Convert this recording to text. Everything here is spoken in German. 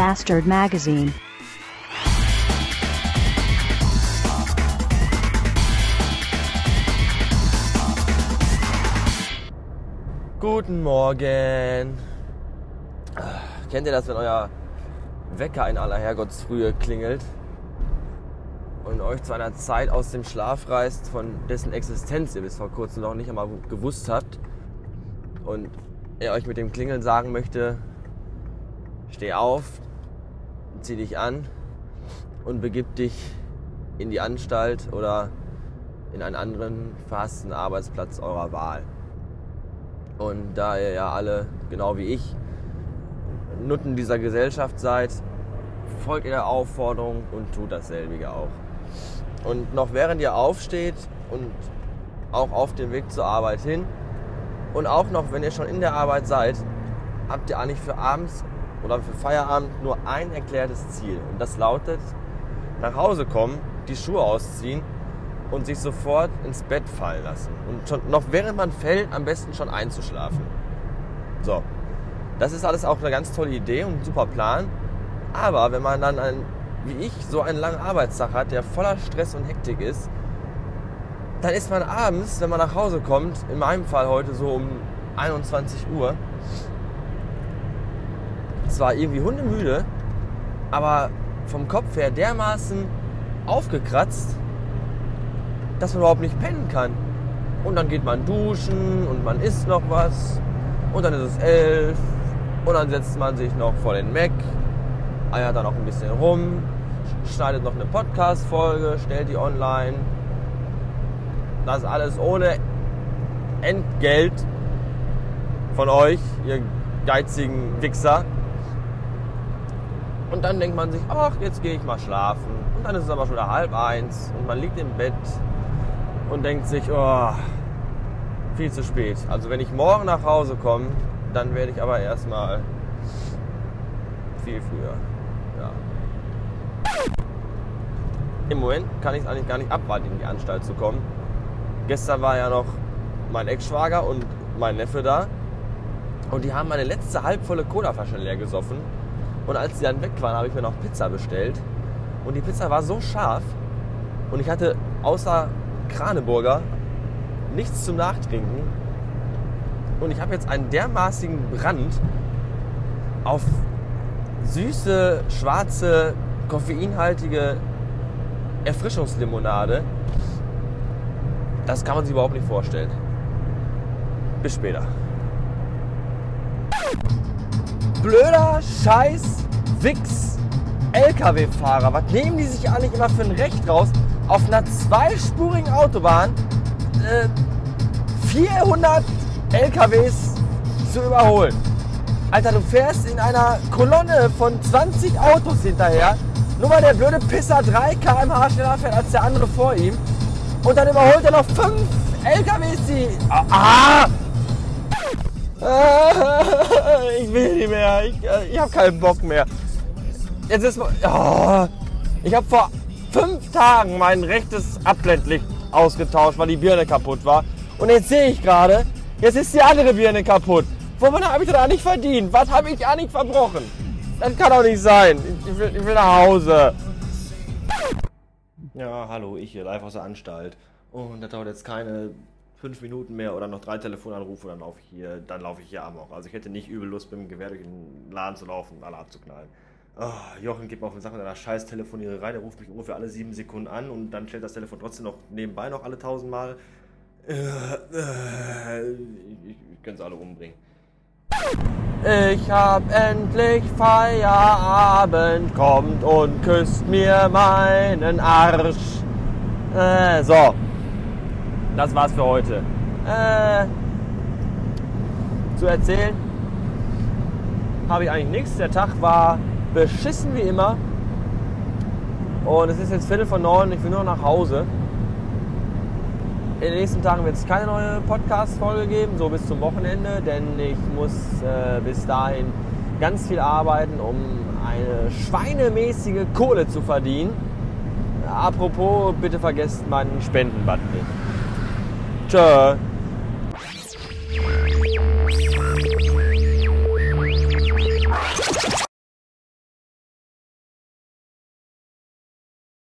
Bastard Magazine. Guten Morgen. Kennt ihr das, wenn euer Wecker in aller Herrgottsfrühe klingelt und euch zu einer Zeit aus dem Schlaf reißt, von dessen Existenz ihr bis vor kurzem noch nicht einmal gewusst habt und er euch mit dem Klingeln sagen möchte, steh auf, zieh dich an und begib dich in die Anstalt oder in einen anderen verhassten Arbeitsplatz eurer Wahl. Und da ihr ja alle, genau wie ich, Nutten dieser Gesellschaft seid, folgt ihr der Aufforderung und tut dasselbige auch. Und noch während ihr aufsteht und auch auf dem Weg zur Arbeit hin und auch noch, wenn ihr schon in der Arbeit seid, habt ihr eigentlich für abends oder für Feierabend nur ein erklärtes Ziel. Und das lautet, nach Hause kommen, die Schuhe ausziehen und sich sofort ins Bett fallen lassen. Und schon, noch während man fällt, am besten schon einzuschlafen. So. Das ist alles auch eine ganz tolle Idee und ein super Plan. Aber wenn man dann, ein, wie ich, so einen langen Arbeitstag hat, der voller Stress und Hektik ist, dann ist man abends, wenn man nach Hause kommt, in meinem Fall heute so um 21 Uhr, zwar irgendwie hundemüde, aber vom Kopf her dermaßen aufgekratzt, dass man überhaupt nicht pennen kann. Und dann geht man duschen und man isst noch was. Und dann ist es elf. Und dann setzt man sich noch vor den Mac, eiert dann noch ein bisschen rum, schneidet noch eine Podcast-Folge, stellt die online. Das alles ohne Entgelt von euch, ihr geizigen Wichser. Und dann denkt man sich, ach, jetzt gehe ich mal schlafen. Und dann ist es aber schon wieder halb eins und man liegt im Bett und denkt sich, oh, viel zu spät. Also wenn ich morgen nach Hause komme, dann werde ich aber erstmal viel früher. Ja. Im Moment kann ich es eigentlich gar nicht abwarten, in die Anstalt zu kommen. Gestern war ja noch mein Ex-Schwager und mein Neffe da. Und die haben meine letzte halbvolle Colaflasche leer gesoffen. Und als die dann weg waren, habe ich mir noch Pizza bestellt. Und die Pizza war so scharf. Und ich hatte außer Kraneburger nichts zum Nachtrinken. Und ich habe jetzt einen dermaßigen Brand auf süße, schwarze, koffeinhaltige Erfrischungslimonade. Das kann man sich überhaupt nicht vorstellen. Bis später. Blöder Scheiß Wix LKW-Fahrer. Was nehmen die sich eigentlich immer für ein Recht raus, auf einer zweispurigen Autobahn äh, 400 LKWs zu überholen? Alter, du fährst in einer Kolonne von 20 Autos hinterher, nur weil der blöde Pisser 3 km/h schneller fährt als der andere vor ihm. Und dann überholt er noch 5 LKWs, die. Ah! Mehr. Ich, äh, ich habe keinen Bock mehr. Jetzt ist. Oh, ich habe vor fünf Tagen mein rechtes Abblendlicht ausgetauscht, weil die Birne kaputt war. Und jetzt sehe ich gerade, jetzt ist die andere Birne kaputt. Womit habe ich das eigentlich verdient? Was habe ich eigentlich verbrochen? Das kann doch nicht sein. Ich will, ich will nach Hause. Ja, hallo, ich hier live aus der Anstalt. Und das dauert jetzt keine fünf Minuten mehr oder noch drei Telefonanrufe, dann laufe ich hier, dann laufe ich hier amok. Also ich hätte nicht übel Lust, mit dem Gewehr durch den Laden zu laufen und alle abzuknallen. Oh, Jochen geht mir auf den Sachen einer scheiß Telefoniererei, der ruft mich ungefähr alle sieben Sekunden an und dann stellt das Telefon trotzdem noch nebenbei noch alle tausendmal. Äh, äh, ich, ich könnte es alle umbringen. Ich hab endlich Feierabend, kommt und küsst mir meinen Arsch. Äh, so, das war's für heute. Äh, zu erzählen habe ich eigentlich nichts. Der Tag war beschissen wie immer. Und es ist jetzt Viertel von neun, ich will nur nach Hause. In den nächsten Tagen wird es keine neue Podcast-Folge geben, so bis zum Wochenende, denn ich muss äh, bis dahin ganz viel arbeiten, um eine schweinemäßige Kohle zu verdienen. Apropos, bitte vergesst meinen Spendenbutton nicht. 这